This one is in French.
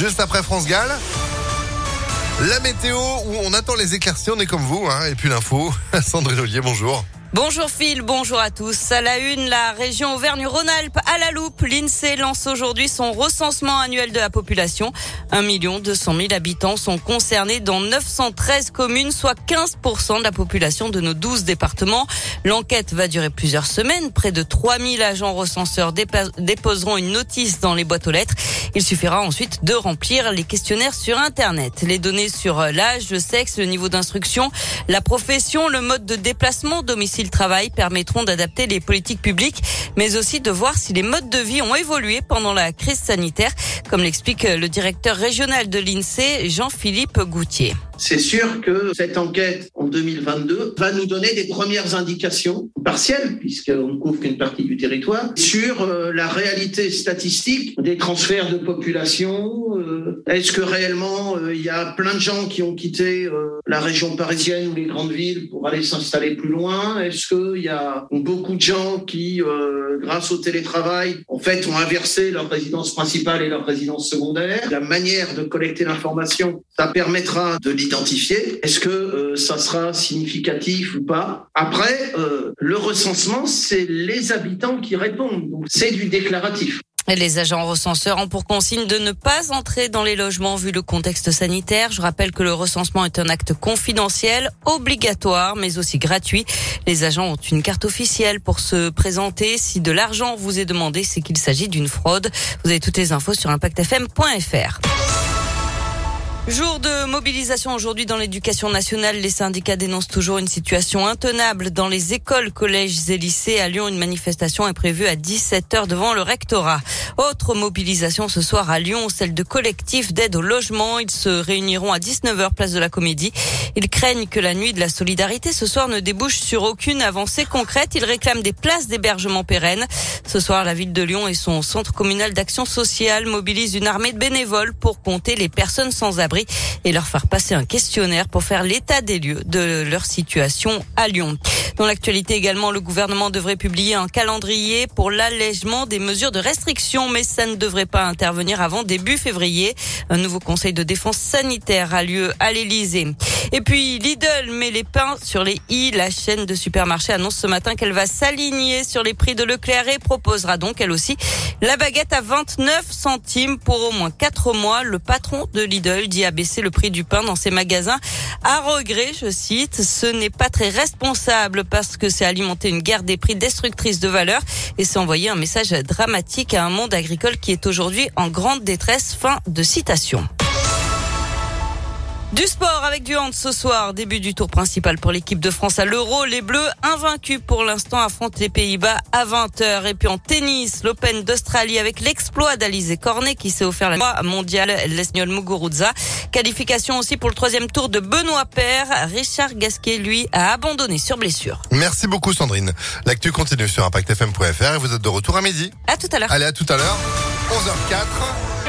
Juste après France Gall. La météo où on attend les éclaircies, on est comme vous, hein, et puis l'info. Sandrine Ollier, bonjour. Bonjour Phil, bonjour à tous. À la une, la région Auvergne-Rhône-Alpes à la loupe. L'INSEE lance aujourd'hui son recensement annuel de la population. 1 200 000 habitants sont concernés dans 913 communes, soit 15% de la population de nos 12 départements. L'enquête va durer plusieurs semaines. Près de 3000 agents recenseurs déposeront une notice dans les boîtes aux lettres. Il suffira ensuite de remplir les questionnaires sur Internet. Les données sur l'âge, le sexe, le niveau d'instruction, la profession, le mode de déplacement, domicile le travail permettront d'adapter les politiques publiques, mais aussi de voir si les modes de vie ont évolué pendant la crise sanitaire, comme l'explique le directeur régional de l'INSEE, Jean-Philippe Goutier. C'est sûr que cette enquête en 2022 va nous donner des premières indications partielles, puisqu'on ne couvre qu'une partie du territoire, sur euh, la réalité statistique des transferts de population. Euh, est-ce que réellement euh, il y a plein de gens qui ont quitté la région parisienne ou les grandes villes pour aller s'installer plus loin? Est-ce qu'il y a beaucoup de gens qui, grâce au télétravail, en fait, ont inversé leur résidence principale et leur résidence secondaire? La manière de collecter l'information, ça permettra de Est-ce que euh, ça sera significatif ou pas Après, euh, le recensement, c'est les habitants qui répondent. C'est du déclaratif. Les agents recenseurs ont pour consigne de ne pas entrer dans les logements vu le contexte sanitaire. Je rappelle que le recensement est un acte confidentiel, obligatoire, mais aussi gratuit. Les agents ont une carte officielle pour se présenter. Si de l'argent vous est demandé, c'est qu'il s'agit d'une fraude. Vous avez toutes les infos sur impactfm.fr. Jour de mobilisation aujourd'hui dans l'éducation nationale. Les syndicats dénoncent toujours une situation intenable dans les écoles, collèges et lycées. À Lyon, une manifestation est prévue à 17h devant le rectorat. Autre mobilisation ce soir à Lyon, celle de collectifs d'aide au logement. Ils se réuniront à 19h place de la Comédie. Ils craignent que la nuit de la solidarité ce soir ne débouche sur aucune avancée concrète. Ils réclament des places d'hébergement pérennes. Ce soir, la ville de Lyon et son centre communal d'action sociale mobilisent une armée de bénévoles pour compter les personnes sans abri et leur faire passer un questionnaire pour faire l'état des lieux de leur situation à Lyon. Dans l'actualité également, le gouvernement devrait publier un calendrier pour l'allègement des mesures de restriction, mais ça ne devrait pas intervenir avant début février. Un nouveau conseil de défense sanitaire a lieu à l'Elysée. Et puis Lidl met les pains sur les i. La chaîne de supermarchés annonce ce matin qu'elle va s'aligner sur les prix de Leclerc et proposera donc elle aussi la baguette à 29 centimes pour au moins 4 mois. Le patron de Lidl dit abaisser le prix du pain dans ses magasins à regret, je cite. Ce n'est pas très responsable parce que c'est alimenter une guerre des prix destructrice de valeur et c'est envoyer un message dramatique à un monde agricole qui est aujourd'hui en grande détresse. Fin de citation. Du sport avec du hand ce soir, début du tour principal pour l'équipe de France à l'Euro. Les Bleus, invaincus pour l'instant, affrontent les Pays-Bas à 20h. Et puis en tennis, l'Open d'Australie avec l'exploit d'Alizé Cornet qui s'est offert la mondiale l'Esniol Muguruza. Qualification aussi pour le troisième tour de Benoît Père. Richard Gasquet, lui, a abandonné sur blessure. Merci beaucoup Sandrine. L'actu continue sur ImpactFM.fr et vous êtes de retour à midi. À tout à l'heure. Allez, à tout à l'heure. 11h04.